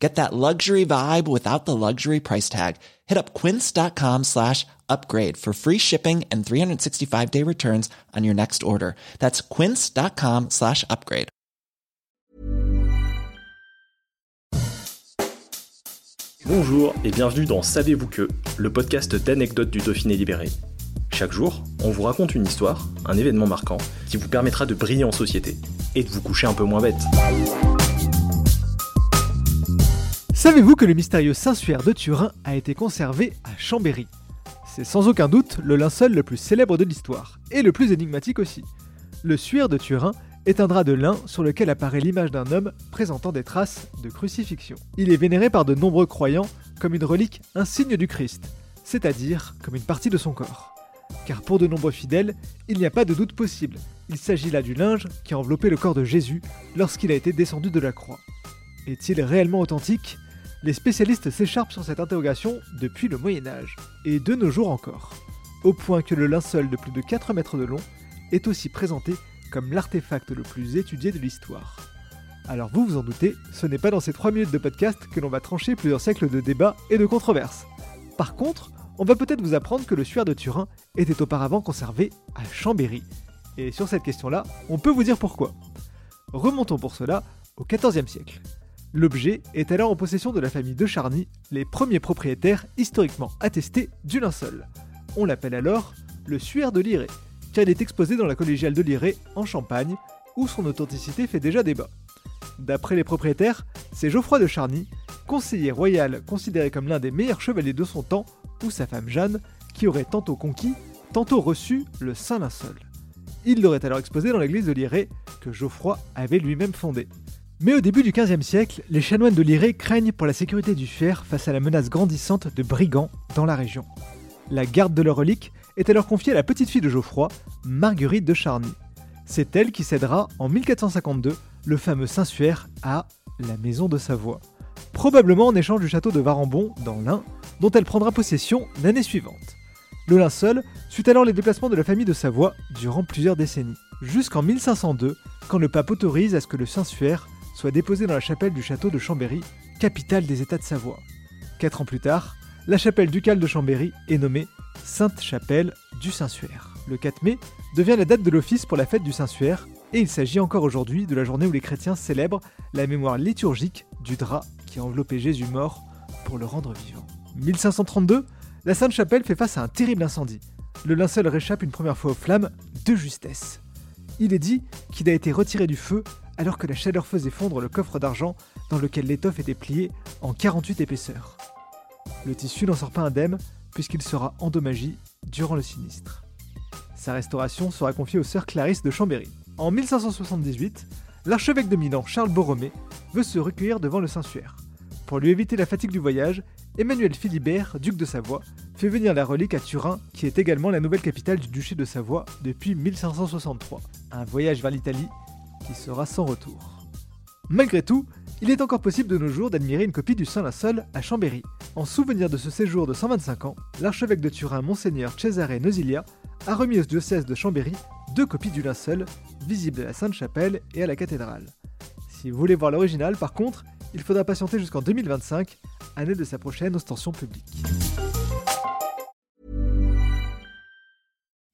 Get that luxury vibe without the luxury price tag. Hit up quince.com slash upgrade for free shipping and 365 day returns on your next order. That's quince.com slash upgrade. Bonjour et bienvenue dans Savez-vous que, le podcast d'anecdotes du Dauphiné libéré. Chaque jour, on vous raconte une histoire, un événement marquant, qui vous permettra de briller en société et de vous coucher un peu moins bête. Savez-vous que le mystérieux Saint-Suaire de Turin a été conservé à Chambéry? C'est sans aucun doute le linceul le plus célèbre de l'histoire, et le plus énigmatique aussi. Le Suaire de Turin est un drap de lin sur lequel apparaît l'image d'un homme présentant des traces de crucifixion. Il est vénéré par de nombreux croyants comme une relique insigne du Christ, c'est-à-dire comme une partie de son corps. Car pour de nombreux fidèles, il n'y a pas de doute possible, il s'agit là du linge qui a enveloppé le corps de Jésus lorsqu'il a été descendu de la croix. Est-il réellement authentique? Les spécialistes s'écharpent sur cette interrogation depuis le Moyen Âge, et de nos jours encore, au point que le linceul de plus de 4 mètres de long est aussi présenté comme l'artefact le plus étudié de l'histoire. Alors vous vous en doutez, ce n'est pas dans ces 3 minutes de podcast que l'on va trancher plusieurs siècles de débats et de controverses. Par contre, on va peut-être vous apprendre que le suaire de Turin était auparavant conservé à Chambéry. Et sur cette question-là, on peut vous dire pourquoi. Remontons pour cela au XIVe siècle. L'objet est alors en possession de la famille de Charny, les premiers propriétaires historiquement attestés du linceul. On l'appelle alors le suaire de Liré, car il est exposé dans la collégiale de Liré en Champagne, où son authenticité fait déjà débat. D'après les propriétaires, c'est Geoffroy de Charny, conseiller royal considéré comme l'un des meilleurs chevaliers de son temps, ou sa femme Jeanne, qui aurait tantôt conquis, tantôt reçu le Saint Linceul. Il l'aurait alors exposé dans l'église de Liré, que Geoffroy avait lui-même fondée. Mais au début du XVe siècle, les chanoines de Liré craignent pour la sécurité du fer face à la menace grandissante de brigands dans la région. La garde de leur relique est alors confiée à la petite fille de Geoffroy, Marguerite de Charny. C'est elle qui cédera en 1452 le fameux Saint-Suaire à la maison de Savoie, probablement en échange du château de Varambon dans l'Ain, dont elle prendra possession l'année suivante. Le linceul suit alors les déplacements de la famille de Savoie durant plusieurs décennies, jusqu'en 1502, quand le pape autorise à ce que le Saint-Suaire soit déposé dans la chapelle du château de Chambéry, capitale des États de Savoie. Quatre ans plus tard, la chapelle ducale de Chambéry est nommée Sainte-Chapelle du Saint-Suaire. Le 4 mai devient la date de l'office pour la fête du Saint-Suaire, et il s'agit encore aujourd'hui de la journée où les chrétiens célèbrent la mémoire liturgique du drap qui a enveloppé Jésus mort pour le rendre vivant. 1532, la Sainte-Chapelle fait face à un terrible incendie. Le linceul réchappe une première fois aux flammes de justesse. Il est dit qu'il a été retiré du feu alors que la chaleur faisait fondre le coffre d'argent dans lequel l'étoffe était pliée en 48 épaisseurs. Le tissu n'en sort pas indemne puisqu'il sera endommagé durant le sinistre. Sa restauration sera confiée aux sœurs Clarisse de Chambéry. En 1578, l'archevêque de Milan, Charles Borromée, veut se recueillir devant le Saint-Suaire. Pour lui éviter la fatigue du voyage, Emmanuel Philibert, duc de Savoie, fait venir la relique à Turin, qui est également la nouvelle capitale du duché de Savoie depuis 1563. Un voyage vers l'Italie sera sans retour. Malgré tout, il est encore possible de nos jours d'admirer une copie du Saint Linceul à Chambéry. En souvenir de ce séjour de 125 ans, l'archevêque de Turin, Monseigneur Cesare Nosilia, a remis au diocèse de Chambéry deux copies du linceul, visibles à la Sainte-Chapelle et à la cathédrale. Si vous voulez voir l'original, par contre, il faudra patienter jusqu'en 2025, année de sa prochaine ostension publique.